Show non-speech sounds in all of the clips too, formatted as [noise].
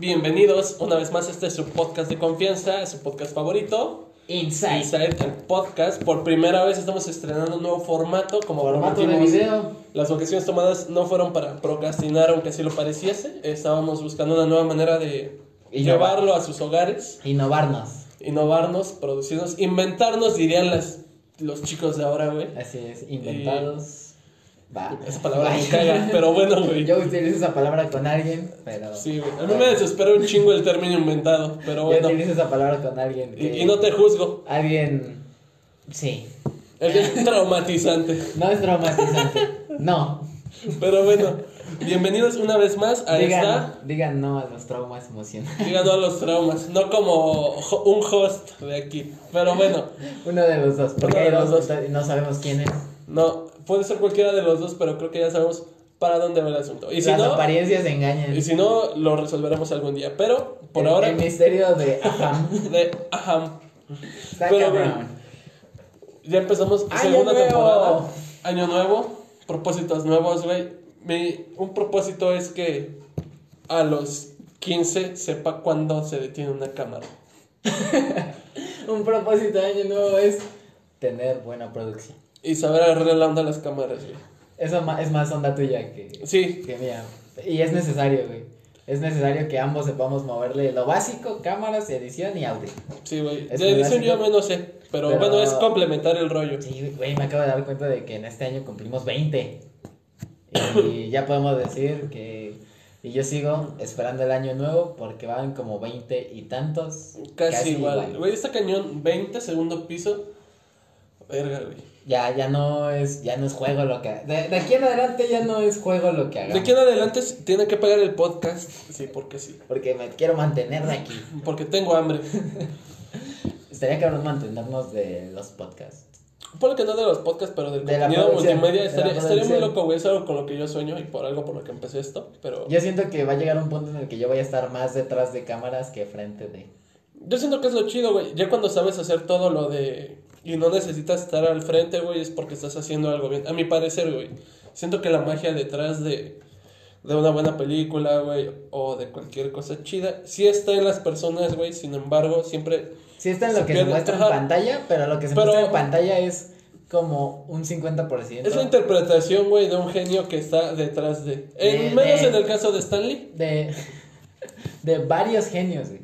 Bienvenidos una vez más. Este es su podcast de confianza, es su podcast favorito. Inside. Inside, el podcast. Por primera vez estamos estrenando un nuevo formato. Como Formato de video. Las vacaciones tomadas no fueron para procrastinar, aunque así lo pareciese. Estábamos buscando una nueva manera de Innovar. llevarlo a sus hogares, Innovarnos. innovarnos, producirnos, inventarnos, dirían las, los chicos de ahora, güey. Así es, inventados. Va. Esa palabra me [laughs] caga, pero bueno, güey. Yo utilizo esa palabra con alguien, pero. Sí, güey. A mí me desespera un chingo el término inventado, pero Yo bueno. utilizo esa palabra con alguien. Y, no te juzgo. Alguien. Sí. Es traumatizante. No es traumatizante. No. Pero bueno, bienvenidos una vez más a Digan, esta. digan no a los traumas emocionales. Llegando a los traumas, no como un host de aquí. Pero bueno, Uno de los dos. Porque Uno de hay los dos dos. y no sabemos quién es. no, puede ser cualquiera de los dos, pero creo que ya sabemos para dónde va el asunto. Y si Las no, apariencias engañan. y si no, lo resolveremos algún día. Pero por El- ahora, El misterio de. Ajá. [laughs] de. Está Pero, Ya empezamos Año segunda nuevo. temporada. Año nuevo. Propósitos nuevos, güey. Mi, un propósito es que a los 15 sepa cuándo se detiene una cámara. [laughs] Un propósito de año nuevo es tener buena producción. Y saber agarrarle la onda a las cámaras, güey. Eso es más onda tuya que, Sí, que mía. Y es necesario, güey. Es necesario que ambos sepamos moverle lo básico, cámaras, edición y audio. sí, güey. De edición yo menos sé. Pero, Pero- bueno, es complementar el rollo. Sí, güey, me acabo de dar cuenta de que en este año cumplimos 20. Y [laughs] ya podemos decir que... Y yo sigo esperando el año nuevo porque van como 20 y tantos. Casi, igual. Güey, está cañón. 20, segundo piso. Verga, güey. Ya, ya no es, ya no es juego lo que... De, de aquí en adelante ya no es juego lo que hagamos. De aquí en adelante tiene que pagar el podcast. Sí, porque sí. Porque me quiero mantener de aquí. [laughs] Porque tengo hambre. Estaría cabrón mantenernos de los podcasts. Por que no de los podcasts, pero del De contenido multimedia de estaría, estaría muy loco, güey. Es algo con lo que yo sueño y por algo por lo que empecé esto. Pero yo, Yo siento que va a llegar un punto en el que yo voy a estar más detrás de cámaras que frente de. siento que es lo chido, güey. Ya cuando sabes hacer todo lo de. Y no necesitas estar al frente, güey, es porque estás haciendo algo bien. A mi parecer, güey. Siento que la magia detrás de. De una buena película, güey, o de cualquier cosa chida, sí está en las personas, güey. Sin embargo, siempre. Sí está en lo que se muestra en pantalla, pero lo que se Pero- muestra en pantalla es como un 50%. Es la interpretación, güey, de un genio que está detrás de. En, De- menos de- en el caso de Stanley. de, de varios genios, güey.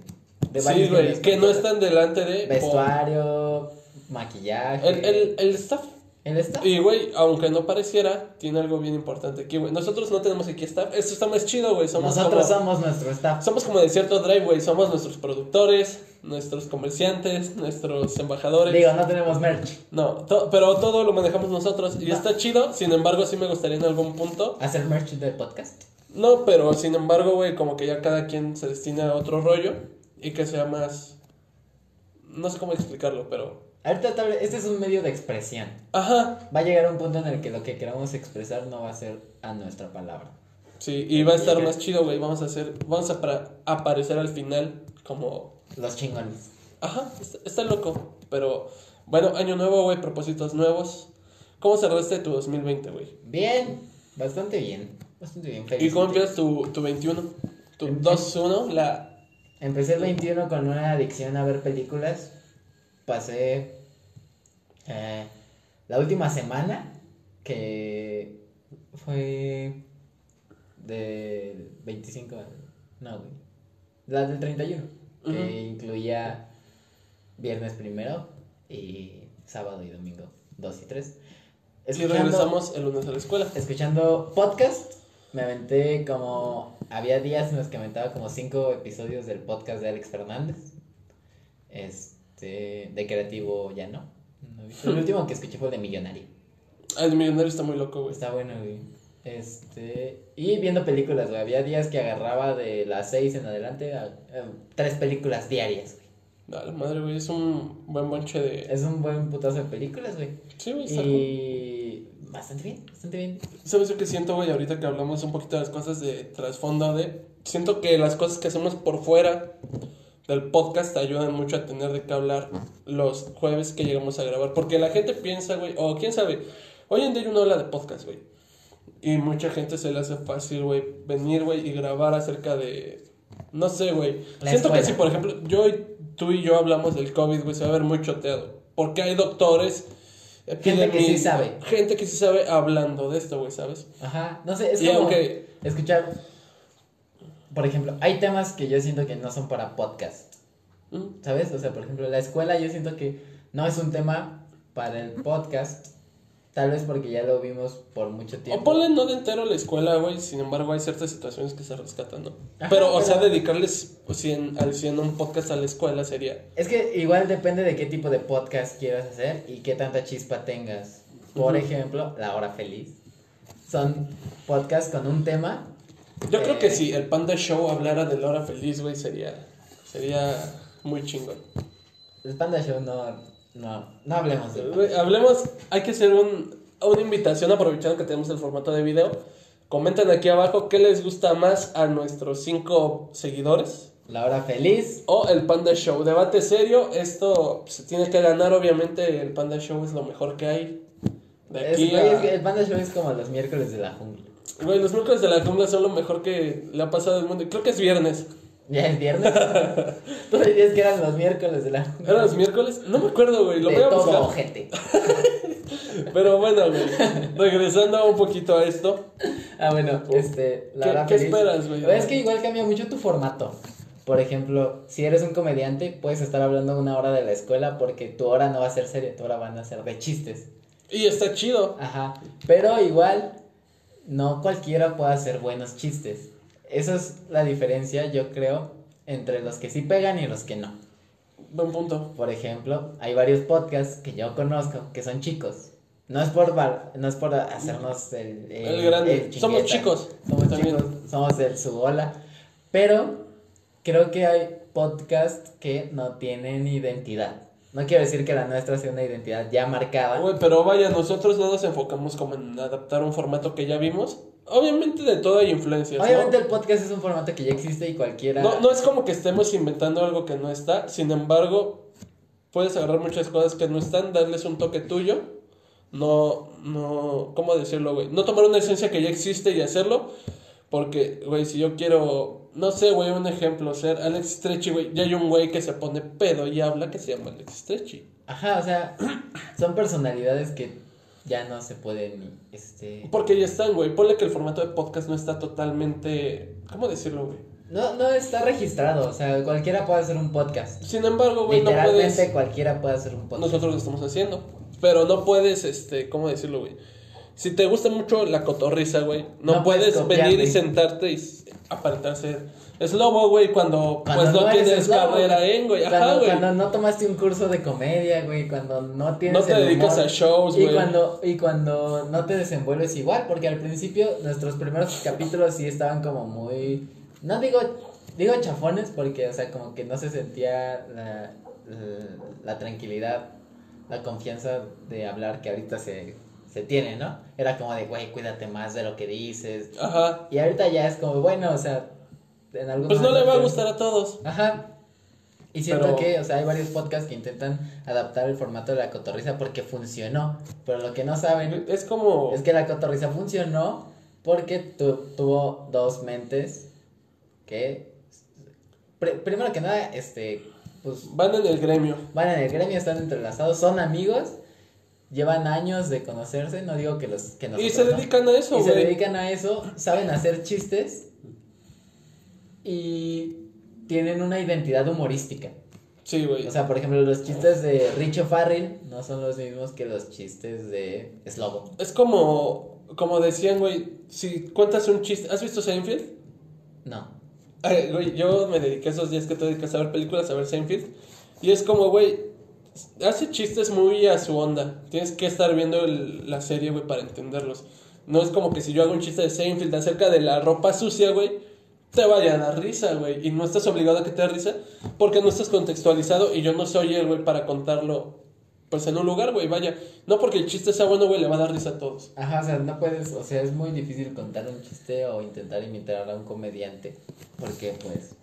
De Sí, güey, que no están delante de. Vestuario, maquillaje. El, el, el staff. el staff. Y, güey, aunque no pareciera, tiene algo bien importante aquí, güey. Nosotros no tenemos aquí staff. Esto está más chido, güey. Somos Nosotros como, somos nuestro staff. somos como de cierto drive, güey. Somos nuestros productores, nuestros comerciantes, nuestros embajadores. Digo, no tenemos merch. No, to- pero todo lo manejamos nosotros. Y No. está chido. Sin embargo, sí me gustaría en algún punto. Hacer merch del podcast. No, pero sin embargo, güey, como que ya cada quien se destina a otro rollo. Y que sea más. No sé cómo explicarlo, pero. Ahorita tal vez- este es un medio de expresión. Ajá. Va a llegar un punto en el que lo que queramos expresar no va a ser a nuestra palabra. Sí, y va a estar más chido, güey. Vamos a hacer, vamos a para- aparecer al final como, Los chingones. ajá, está, está loco. Pero bueno, año nuevo, güey, propósitos nuevos. ¿Cómo cerraste tu 2020, güey? Bien, bastante bien. Bastante bien, ¿Y feliz. cómo empiezas tu, tu 21? Tu Em- 2-1, la... Empecé el 21 con una adicción a ver películas. Pasé eh, la última semana que fue de 25, no, güey. La del 31, que Ujú. incluía viernes primero y sábado y domingo 2 y 3. Y regresamos el lunes a la escuela. escuchando podcast, me aventé como. Había días en los que aventaba como cinco episodios del podcast de Alex Fernández. Este. De creativo ya no. no he visto. [laughs] El último que escuché fue el de Millonario. Ah, El millonario está muy loco, güey. Está bueno, güey. Este. Y viendo películas, güey. Había días que agarraba de las seis en adelante a, eh, tres películas diarias, güey. La madre, güey, es un buen bonche de... Es un buen putazo de películas, güey. Sí, güey, está cool. Y. Bastante bien, bastante bien. ¿Sabes lo que siento, güey? Ahorita que hablamos un poquito de las cosas de trasfondo de... Siento que las cosas que hacemos por fuera del podcast ayudan mucho a tener de qué hablar los jueves que llegamos a grabar. Porque la gente piensa, güey, o quién sabe, hoy en día uno habla de podcast, güey. Y mucha gente se le hace fácil, güey, venir, güey, y grabar acerca de No sé, güey. Siento que si, por ejemplo, yo y tú y yo hablamos del COVID, güey, se va a ver muy choteado. Porque hay doctores, Gente que sí sabe. Gente que sí sabe hablando de esto, güey, ¿sabes? Ajá, no sé, es Y como aunque- escuchar, por ejemplo, hay temas que yo siento que no son para podcast, Mm. ¿sabes? O sea, por ejemplo, la escuela yo siento que no es un tema para el podcast, tal vez porque ya lo vimos por mucho tiempo. O ponle no de entero la escuela, güey, sin embargo hay ciertas situaciones que se rescatan, ¿no? Ajá, pero, o pero- sea, dedicarles pues, 100, al 100 un podcast a la escuela sería... Es que igual depende de qué tipo de podcast quieras hacer y qué tanta chispa tengas. Por Ujú. ejemplo, La Hora Feliz. Son podcasts con un tema. Yo creo que si el Panda Show hablara de la hora feliz, güey, sería, sería muy chingón. El Panda Show no, no, no hablemos de Güey, Hablemos, hay que hacer un, una invitación aprovechando que tenemos el formato de video. Comenten aquí abajo qué les gusta más a nuestros cinco seguidores. La Hora Feliz. O el Panda Show. Debate serio. Esto se tiene que ganar, obviamente. El Panda Show es lo mejor que hay. De Es- aquí güey, es que a... el Panda Show es como los miércoles de la jungla. Güey, los miércoles de la jungla son lo mejor que le ha pasado al mundo. Creo que es viernes. Ya es viernes. [laughs] Tú decías que eran los miércoles de la jungla. ¿Eran los miércoles? No me acuerdo, güey. Lo de voy a todo buscar. ojete. [laughs] Pero bueno, güey. Regresando un poquito a esto. Ah, bueno, este. La ¿Qué- qué Feliz. esperas, güey? Es que igual cambia mucho tu formato. Por ejemplo, si eres un comediante, puedes estar hablando una hora de la escuela porque tu hora no va a ser seria, tu hora van a ser de chistes. Y está chido. Ajá. Pero igual, no cualquiera puede hacer buenos chistes. Esa es la diferencia, yo creo, entre los que sí pegan y los que no. Buen punto. Por ejemplo, hay varios podcasts que yo conozco que son chicos. No es por val- no es por hacernos el, El grande. Somos chicos. Somos También. chicos, somos el su ola. Pero creo que hay podcasts que no tienen identidad. No quiero decir que la nuestra sea una identidad ya marcada. Güey, pero vaya, nosotros no nos enfocamos como en adaptar un formato que ya vimos. Obviamente de todo hay influencias, ¿no? Obviamente el podcast es un formato que ya existe y cualquiera... No, no es como que estemos inventando algo que no está, sin embargo, puedes agarrar muchas cosas que no están, darles un toque tuyo, no, no, ¿cómo decirlo, güey? No tomar una esencia que ya existe y hacerlo, porque, güey, si yo quiero, no sé, güey, un ejemplo, ser Alex Stretchy, güey, ya hay un güey que se pone pedo y habla que se llama Alex Stretchy. Ajá, o sea, son personalidades que ya no se pueden, este... Porque ya están, güey, ponle que el formato de podcast no está totalmente, ¿cómo decirlo, güey? No, no está registrado, o sea, cualquiera puede hacer un podcast. Sin embargo, güey, no Literalmente puedes... cualquiera puede hacer un podcast. Nosotros lo estamos haciendo. Pero no puedes, este, ¿cómo decirlo, güey? Si te gusta mucho la cotorriza, güey, no, No puedes puedes venir y sentarte y ser es lobo, güey, cuando, Cuando pues no, tienes carrera güey. en, güey. Ajá, güey. cuando no tomaste un curso de comedia, güey, cuando no tienes No te el dedicas humor. a shows, y güey. cuando y cuando no te desenvuelves igual, porque al principio nuestros primeros capítulos sí estaban como muy no digo digo chafones porque o sea, como que no se sentía la, la, la tranquilidad, la confianza de hablar que ahorita se se tiene, ¿no? Era como de, güey, cuídate más de lo que dices. Ajá. Y ahorita ya es como, bueno, o sea, en algunos Pues no le va a gustar a todos. Ajá. Y siento Pero- que, o sea, hay varios podcasts que intentan adaptar el formato de la cotorriza porque funcionó. Pero lo que no saben Es como... es que la cotorriza funcionó porque tu- tuvo dos mentes que, pri- primero que nada, este, pues Van en el gremio. van en el gremio, están entrelazados, son amigos, llevan años de conocerse, no digo que los que Y nosotros se no. dedican a eso, y se güey. dedican a eso, saben hacer chistes y tienen una identidad humorística. Sí, güey. O sea, por ejemplo, los chistes de Richo Farrell no son los mismos que los chistes de Slobo. Es como... Como decían, güey, si cuentas un chiste... ¿Has visto Seinfeld? No. Ay, güey, yo me dediqué esos días que te dedicas a ver películas, a ver Seinfeld. Y es como, güey, hace chistes muy a su onda. Tienes que estar viendo la serie, güey, para entenderlos. No es como que si yo hago un chiste de Seinfeld acerca de la ropa sucia, güey, te vaya a dar risa, güey. Y no estás obligado a que te dé risa porque no estás contextualizado y yo no soy el, güey, para contarlo, pues en un lugar, güey, vaya. No porque el chiste sea bueno, güey, le va a dar risa a todos. Ajá, o sea, no puedes, o sea, es muy difícil contar un chiste o intentar imitar a un comediante. Porque, pues,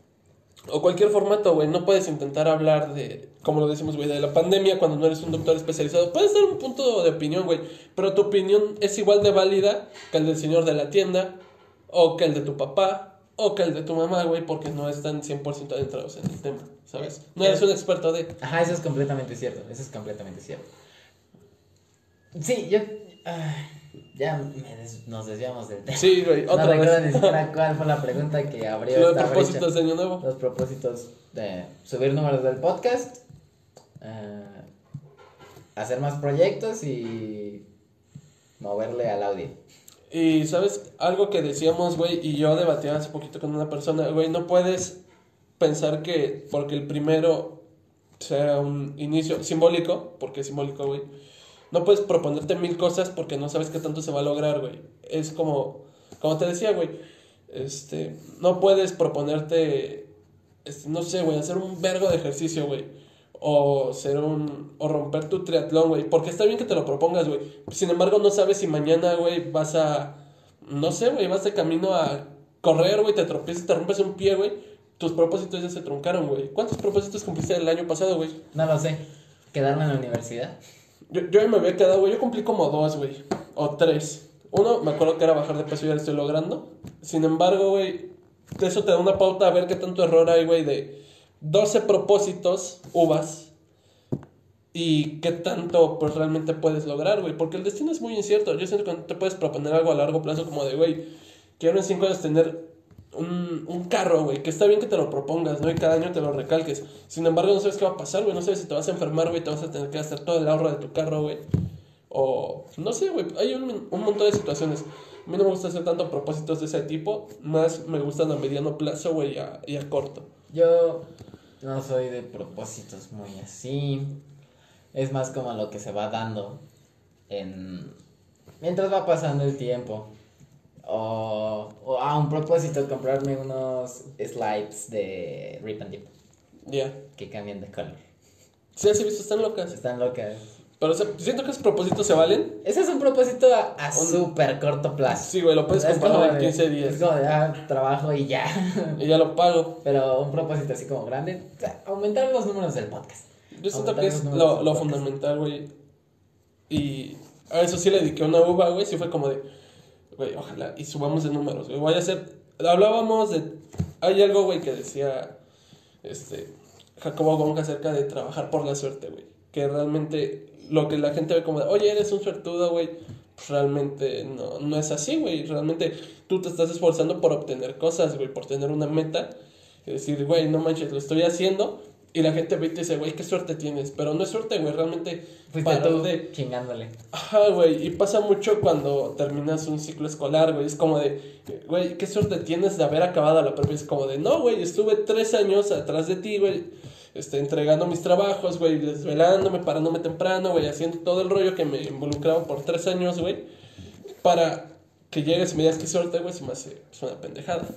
O cualquier formato, güey. No puedes intentar hablar de, como lo decimos, güey, de la pandemia cuando no eres un doctor especializado. Puedes dar un punto de opinión, güey. Pero tu opinión es igual de válida que el del señor de la tienda, o que el de tu papá, o que el de tu mamá, güey, porque no están 100% adentrados en el tema, ¿sabes? No eres un experto de... Ajá, eso es completamente cierto. Eso es completamente cierto. Sí, yo. ay, ya me des- nos desviamos del tema. Sí, güey, no otra recuerdo vez. ni siquiera cuál fue la pregunta que abrió Los esta propósitos brecha. de año nuevo. Los propósitos de subir números del podcast, eh, hacer más proyectos y moverle al audio. Y, ¿sabes? Algo que decíamos, güey, y yo debatía hace poquito con una persona, güey, no puedes pensar que porque el primero sea un inicio simbólico, porque es simbólico, güey, no puedes proponerte mil cosas porque no sabes qué tanto se va a lograr, güey. Es como, como te decía, güey, este, no puedes proponerte, este, no sé, güey, hacer un vergo de ejercicio, güey. O ser un. O romper tu triatlón, güey. Porque está bien que te lo propongas, güey. Sin embargo, no sabes si mañana, güey, vas a. No sé, güey, vas de camino a correr, güey, te tropiezas, te rompes un pie, güey. Tus propósitos ya se truncaron, güey. ¿Cuántos propósitos cumpliste el año pasado, güey? No lo sé. Quedarme en la universidad. Yo, yo me había quedado, güey. Yo cumplí como dos, güey. O tres. Uno, me acuerdo que era bajar de peso y ya lo estoy logrando. Sin embargo, güey, eso te da una pauta a ver qué tanto error hay, güey, de 12 propósitos, uvas. Y qué tanto, pues, realmente puedes lograr, güey. Porque el destino es muy incierto. Yo siento que te puedes proponer algo a largo plazo como de, güey, quiero en 5 años tener un, un carro, güey. Que está bien que te lo propongas, ¿no? Y cada año te lo recalques. Sin embargo, no sabes qué va a pasar, güey. No sabes si te vas a enfermar, güey. Te vas a tener que gastar todo el ahorro de tu carro, güey. O, no sé, güey. Hay un, un montón de situaciones. A mí no me gusta hacer tanto propósitos de ese tipo. Más me gustan a mediano plazo, güey, y y a corto. Yo no soy de propósitos muy así. Es más como lo que se va dando en mientras va pasando el tiempo. O, o a un propósito comprarme unos slides de Rip and Dip Ya. que cambian de color. Sí, así visto, están locas. Están locas. Pero o sea, siento que esos propósitos se valen. Ese es un propósito a, a Un- súper corto plazo. Sí, güey, lo puedes comprar en de- 15 días. Es como de ah, trabajo y ya. Y ya lo pago. Pero un propósito así como grande, o sea, aumentar los números del podcast. Yo siento que es lo, lo fundamental, güey. Y a eso sí le dediqué una uva, güey. Sí fue como de, güey, ojalá. Y subamos de números, güey. Voy a hacer. Hablábamos de. Hay algo, güey, que decía. Este. Jacobo Wong acerca de trabajar por la suerte, güey. Que realmente lo que la gente ve como de, oye, eres un suertudo, güey. Pues realmente no, no es así, güey. Realmente tú te estás esforzando por obtener cosas, güey. Por tener una meta. Y decir, güey, no manches, lo estoy haciendo. Y la gente ve y te dice, güey, qué suerte tienes. Pero no es suerte, güey. Realmente Fuiste de- chingándole. Ajá, güey, y pasa mucho cuando terminas un ciclo escolar, güey, es como de, güey, qué suerte tienes de haber acabado la prepa, es como de, no, güey, estuve tres años atrás de ti, güey, este, entregando mis trabajos, güey, desvelándome, parándome temprano, güey, haciendo todo el rollo que me involucraba por tres años, güey, para que llegues y me digas qué suerte, güey, se me hace es una pendejada.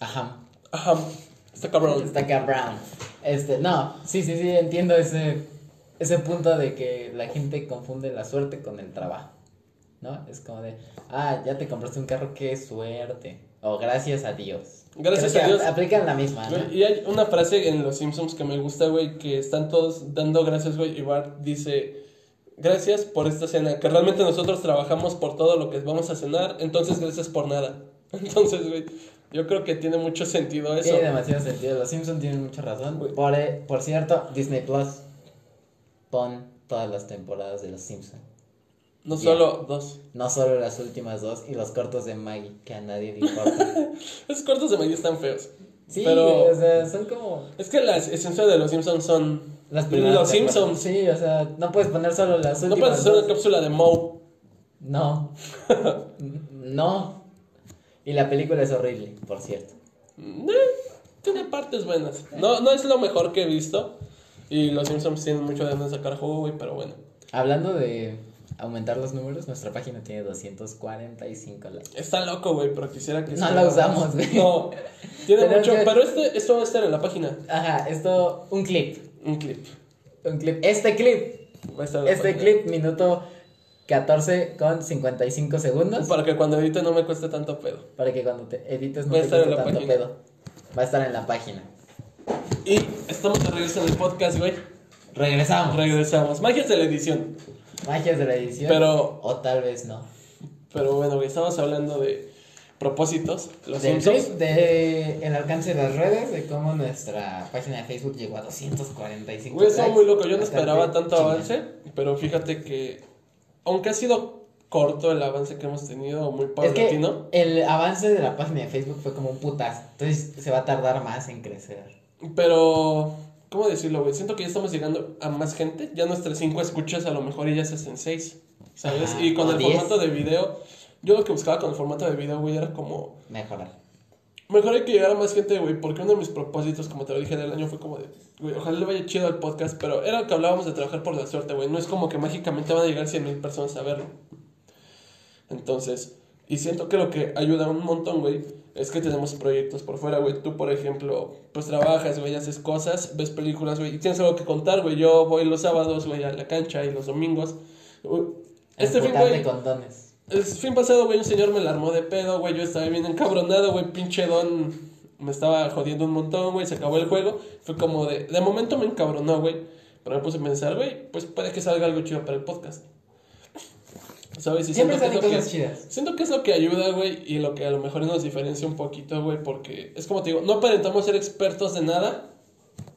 Ajá. Ajá, está cabrón. Está cabrón. Este, no, sí, sí, sí, entiendo ese, ese punto de que la gente confunde la suerte con el trabajo. ¿No? Es como de, ah, ya te compraste un carro, qué suerte. O gracias a Dios. Gracias Creo a Dios. ap- Aplican la misma, Y hay una frase en Los Simpsons que me gusta, güey, que están todos dando gracias, güey, y Bart dice, gracias por esta cena, que realmente nosotros trabajamos por todo lo que vamos a cenar, entonces gracias por nada. [laughs] Entonces, güey, yo creo que tiene mucho sentido eso. Tiene demasiado sentido. Los Simpsons tienen mucha razón. Por, eh, por cierto, Disney Plus. Pon todas las temporadas de Los Simpsons. No solo dos. No solo las últimas dos y los cortos de Maggie, que a nadie le importa. [laughs] Esos cortos de Maggie están feos. Sí, pero o sea, son como es que la esencia de Los Simpsons son las primeras. Los. Simpsons. Sí, o sea, no puedes poner solo las No últimas. puedes hacer dos. una cápsula de Moe. No. [laughs] no. Y la película es horrible, por cierto. Eh, tiene partes buenas. No, no es lo mejor que he visto. Y Los Simpsons tienen mucho de dónde sacar jugo, güey, pero bueno. Hablando de aumentar los números, nuestra página tiene 245 likes. Está loco, güey, pero quisiera que... No sea- la usamos, güey. No, tiene mucho... que- Pero este, esto va a estar en la página. Ajá, esto, un clip. Un clip. Un clip. Este clip. Va a estar en la Este página. clip, minuto 14 con 55 segundos. Para que cuando edite no me cueste tanto pedo. Para que cuando te edites no en cueste tanto página. pedo. Va a estar en la página. Y estamos de regreso en el podcast, güey. Regresamos. Regresamos. Magias de la edición. Magias de la edición. Pero- O tal vez no. Pero bueno, güey, estamos hablando de propósitos, los Del Simpsons. de el alcance de las redes, de cómo nuestra página de Facebook llegó a 245 Güey, estaba likes. muy loco, yo no esperaba tanto avance, pero fíjate que, aunque ha sido corto el avance que hemos tenido, muy Es que paulatino, el avance de la página de Facebook fue como un putazo. Entonces se va a tardar más en crecer. pero, ¿cómo decirlo, güey? Siento que ya estamos llegando a más gente, ya nuestras cinco escuchas a lo mejor y ya se hacen seis, ¿sabes? Ajá, y con el diez. formato de video, yo lo que buscaba con el formato de video, güey, era como, Mejorar. Mejor hay que llegar a más gente, güey, porque uno de mis propósitos, como te lo dije del año, fue como de, güey, ojalá le vaya chido al podcast, pero era que hablábamos de trabajar por la suerte, güey, no es como que mágicamente van a llegar 100 mil personas a verlo. Entonces, y siento que lo que ayuda un montón, güey, es que tenemos proyectos por fuera, güey. Tú, por ejemplo, pues trabajas, güey, haces cosas, ves películas, güey, y tienes algo que contar, güey. Yo voy los sábados, güey, a la cancha y los domingos. Güey, Este fin, güey, con dones. El fin pasado, güey, un señor me la armó de pedo, güey. Yo estaba bien encabronado, güey. Pinche don me estaba jodiendo un montón, güey. Se acabó el juego. Fue como de. De momento me encabronó, güey. Pero me puse a pensar, güey, pues puede que salga algo chido para el podcast. ¿Sabes? Y Siempre siento que salen cosas que- chidas. Siento que es lo que ayuda, güey, y lo que a lo mejor nos diferencia un poquito, güey, porque es como te digo, no aparentamos ser expertos de nada,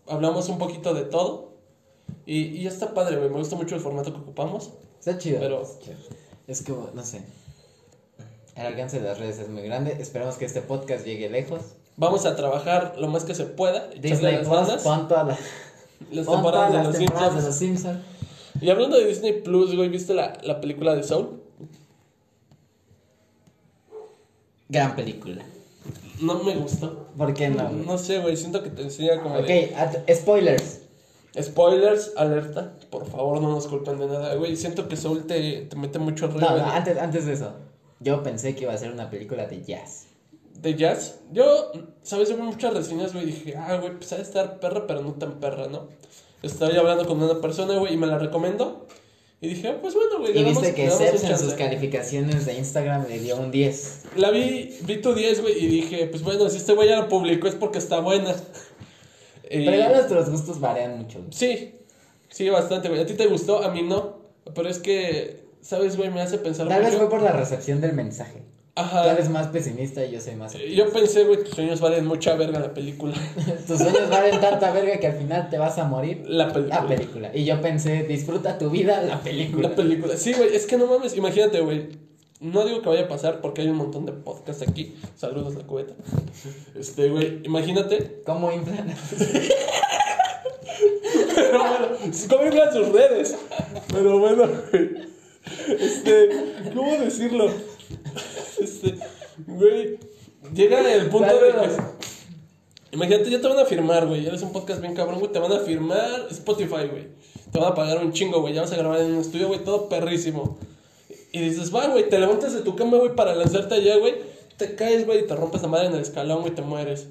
hablamos un poquito de todo, y, y está padre, güey, me gusta mucho el formato que ocupamos. Está chido. Pero- Es chido. Es como, no sé. El alcance de las redes es muy grande. Esperamos que este podcast llegue lejos. Vamos a trabajar lo más que se pueda, Disney las Plus, pon todas las, las pon temporadas todas de las los temporadas de Simpsons. los Simpsons. Y hablando de Disney Plus, güey, ¿viste la, la película de Soul? Gran película. No me gustó. ¿Por qué no? No sé, güey, siento que te enseña como Ok, de... spoilers. Spoilers, alerta, por favor no nos culpen de nada, güey. Siento que Soul te, te mete mucho rollo No, antes, antes de eso. Yo pensé que iba a ser una película de jazz. de jazz. Yo, ¿sabes? Yo vi muchas reseñas, güey, dije, ah, güey, pues ha de estar perra, pero no tan perra, ¿no? Estaba hablando con una persona, güey, y me la recomendó. Y dije, ah, pues bueno, güey, Y viste que damos Seps en sus calificaciones de Instagram le dio un 10. La vi, vi tu 10, güey, y dije, pues bueno, si este güey ya la publicó es porque está buena. Y- Pero igual nuestros gustos varían mucho. Sí, sí, bastante, güey. A ti te gustó, a mí no. Pero es que, ¿sabes, güey? Me hace pensar Tal vez fue por la recepción del mensaje. Tú Ajá. eres más pesimista y yo soy más Yo pensé, güey, tus sueños valen mucha verga la película. [laughs] Tus sueños valen tanta verga que al final te vas a morir. La película. La película. Y yo pensé, disfruta tu vida, la película. La película. Sí, güey, es que no mames, imagínate, güey. No digo que vaya a pasar porque hay un montón de podcasts aquí. Saludos, la cubeta. [laughs] Este, güey, imagínate. ¿Cómo inflan? [laughs] Pero bueno, ¿cómo inflan sus redes? Pero bueno, güey. Este, ¿cómo decirlo? Este, güey, llega el punto de que. Imagínate, ya te van a firmar, güey. Eres un podcast bien cabrón, güey. Te van a firmar Spotify, güey. Te van a pagar un chingo, güey. Ya vas a grabar en un estudio, güey, todo perrísimo. Y dices, va, güey, te levantas de tu cama, güey, para lanzarte allá, güey. Te caes, güey, y te rompes la madre en el escalón, güey, te mueres.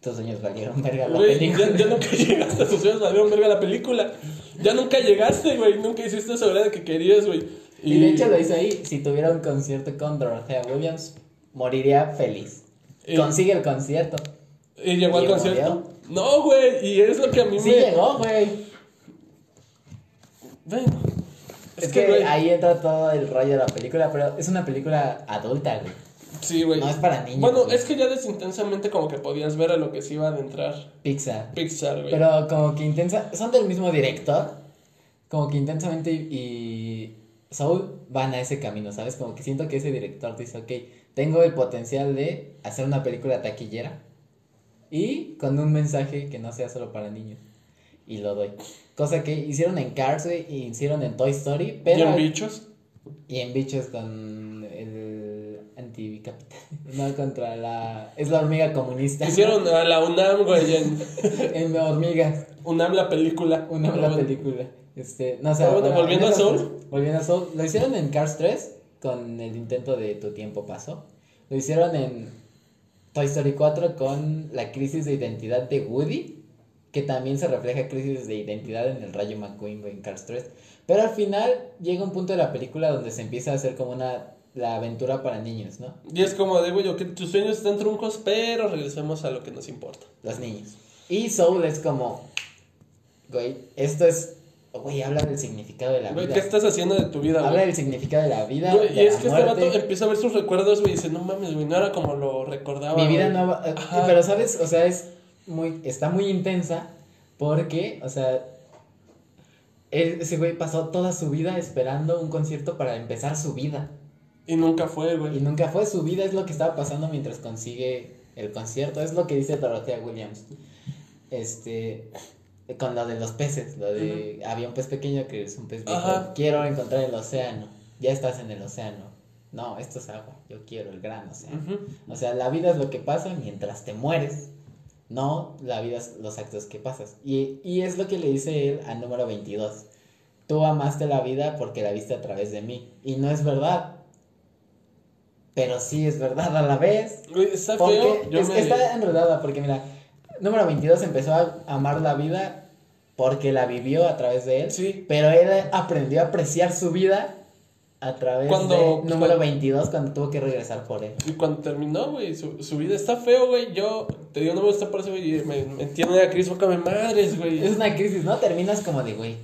Tus sueños valieron verga la Güey, película. ya, ya nunca [laughs] llegaste tus sueños, valieron verga la película. Ya nunca llegaste, güey. Nunca hiciste esa verdad que querías, güey. Y de hecho lo hizo ahí. Si tuviera un concierto con Dorothea Williams, moriría feliz. Y- Consigue el concierto. Y llegó al ¿Y concierto. No, güey, y es lo que a mí Sí me. llegó, güey. Bueno. Es, que, ahí entra todo el rollo de la película, pero es una película adulta, güey. Sí, güey. No es para niños, Bueno, güey. es que ya desintensamente como que podías ver a lo que se iba a adentrar Pixar. Pixar, güey. Pero como que intensa, son del mismo director. Como que intensamente y, y Soul van a ese camino, ¿sabes? Como que siento que ese director dice, ok, tengo el potencial de hacer una película taquillera y con un mensaje que no sea solo para niños. Y lo doy. Cosa que hicieron en Cars, güey, y hicieron en Toy Story, pero... ¿Y en bichos? Y en Bichos con el anticapitán. [laughs] No, contra la... Es la hormiga comunista. Hicieron a la UNAM, güey, en [laughs] en hormigas. UNAM la película. Una Pero buena bueno. película. Este, no sé. Bueno, volviendo a Soul. Volviendo a Soul. Lo hicieron en Cars 3 con el intento de Tu tiempo pasó. Lo hicieron en Toy Story 4 con la crisis de identidad de Woody, que también se refleja crisis de identidad en el Rayo McQueen en Cars 3. Pero al final llega un punto de la película donde se empieza a hacer como una la aventura para niños, ¿no? Y es como de, güey, que tus sueños están truncos, pero regresemos a lo que nos importa. Los niños. Y Soul es como, güey, esto es güey, habla del significado de la Güey, vida. ¿qué estás haciendo de tu vida, Habla güey? del significado de la vida. Güey, de y es que este muerte. vato empieza a ver sus recuerdos, güey, y dice, no mames, güey, no era como lo recordaba. Mi vida güey". no va. eh, Ajá. Pero, ¿sabes? O sea, es muy. Está muy intensa. Porque, o sea. él- Ese güey pasó toda su vida esperando un concierto para empezar su vida. Y nunca fue, Y güey. nunca fue su vida, es lo que estaba pasando mientras consigue el concierto. Es lo que dice Dorothea Williams. Este. Con lo de los peces, lo de. Había un pez pequeño que es un pez viejo. Ajá. Quiero encontrar el océano. Ya estás en el océano. No, esto es agua. Yo quiero el gran océano. O sea, la vida es lo que pasa mientras te mueres. No, la vida los actos que pasas. Y, y es lo que le dice él al número 22. Tú amaste la vida porque la viste a través de mí. Y no es verdad. Pero sí es verdad a la vez. Está Porque feo. Yo es- me... está enredada. Porque mira, número 22 empezó a amar la vida porque la vivió a través de él. Sí. Pero él aprendió a apreciar su vida a través Cuando- de pues, número cuando- 22 cuando tuvo que regresar por él. Y cuando terminó, güey, su, su vida está feo, güey. Yo te digo, no me gusta por eso, güey. Me, me entiende la crisis, me madres, güey. Es una crisis, ¿no? Terminas como de, güey,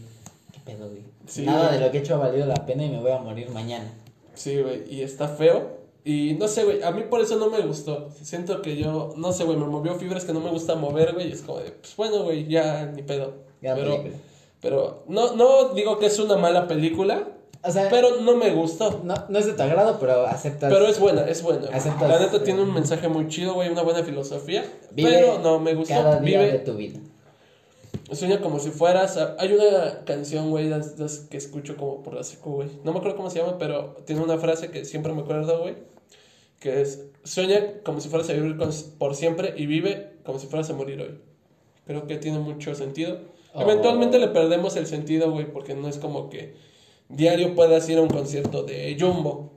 ¿qué pedo, güey? Sí, Nada güey. de lo que he hecho ha valido la pena y me voy a morir mañana. Sí, güey, y está feo. Y no sé, güey, a mí por eso no me gustó. Siento que yo, no sé, güey, me movió fibras que no me gusta mover, güey. Es como de, pues bueno, güey, ya ni pedo. Gran pero, película. pero no, no digo que es una mala película, O sea, pero no me gustó. no, no es de tu agrado, pero aceptas. Pero es buena, es buena. Aceptas, La neta eh, tiene un mensaje muy chido, güey, una buena filosofía. Vive pero no me gustó. Cada día Vive, de tu vida. Sueña como si fueras. Hay una canción, güey, las- las que escucho como por la secu, güey. No me acuerdo cómo se llama, pero tiene una frase que siempre me acuerdo, güey. Que es: Sueña como si fueras a vivir con- por siempre y vive como si fueras a morir hoy. Creo que tiene mucho sentido. Oh. Eventualmente le perdemos el sentido, güey, porque no es como que diario puedas ir a un concierto de Jumbo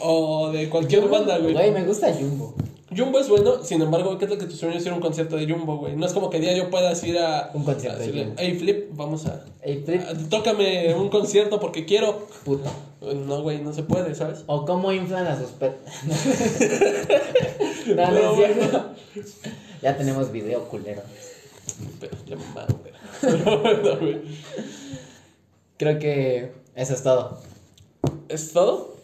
o de cualquier banda, güey. Güey, me gusta Jumbo. Jumbo es bueno, sin embargo, ¿qué tal que tu sueño es ir a un concierto de Jumbo, güey? No es como que diario puedas ir a... Un concierto a de decirle, Jumbo. Hey, Flip, vamos a... Ey, Flip, a- Tócame un concierto porque quiero. puto. No, güey, no se puede, ¿sabes? O cómo inflan a sus pet. no, no, No, es güey, cierto. Ya tenemos video culero. Pero ya me mato, güey. [laughs] Pero bueno, güey. Creo que eso es todo. ¿Es todo?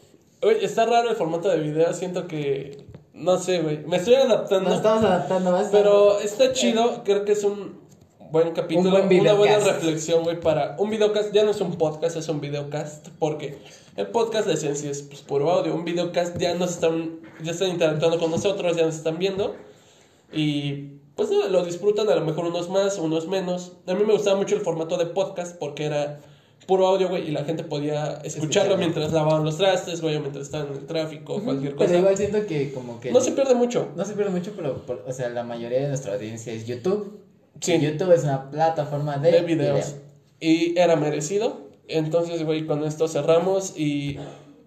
Oye, está raro el formato de video, siento que... No sé, güey. Me estoy adaptando. Nos estamos adaptando más. Pero está chido, creo que es un buen capítulo, Un buen una buena reflexión, güey, para un videocast, ya no es un podcast, es un videocast, porque el podcast de esencia es pues, puro audio, un videocast ya nos están, ya están interactuando con nosotros, ya nos están viendo, y pues lo disfrutan a lo mejor unos más, unos menos. A mí me gustaba mucho el formato de podcast, porque era puro audio, güey, y la gente podía escucharlo mientras lavaban los trastes, güey, o mientras estaban en el tráfico, cualquier cosa. Pero igual siento que como que... No se pierde mucho. No se pierde mucho, pero, por- o sea, la mayoría de nuestra audiencia es YouTube. Sí. Y YouTube es una plataforma de, de videos. video. Y era merecido. Entonces, güey, con esto cerramos y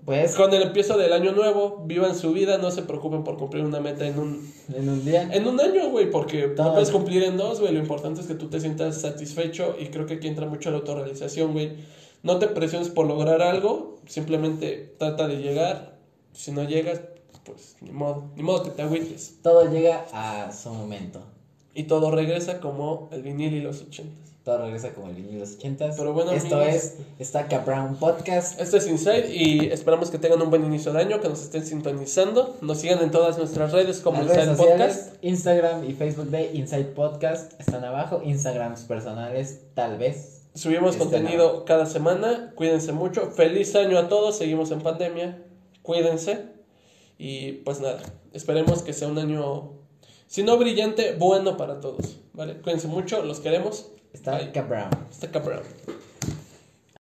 Pues, con el empiezo del año nuevo, vivan su vida, no se preocupen por cumplir una meta en un, en un día... en un año, güey, porque Todo. no puedes cumplir en dos, güey. Lo importante es que tú te sientas satisfecho y creo que aquí entra mucho la autorrealización, güey. No te presiones por lograr algo, simplemente trata de llegar. Si no llegas, pues ni modo, ni modo que te agüites. Todo llega a su momento. Y todo regresa como el vinil y los ochentas. Todo regresa como el vinil de los ochentas. Pero bueno, Esto amigos. es Estaca Brown Podcast. Esto es Inside y esperamos que tengan un buen inicio de año, que nos estén sintonizando. Nos sigan en todas nuestras redes como Las redes Inside sociales, Podcast. Instagram y Facebook de Inside Podcast están abajo. Instagrams personales, tal vez. Subimos Estén contenido cada semana. Cuídense mucho. Feliz año a todos. Seguimos en pandemia. Cuídense. Y pues nada, esperemos que sea un año, si no brillante, bueno para todos. ¿Vale? Cuídense mucho. Los queremos. Brown. Hasta acá, bro.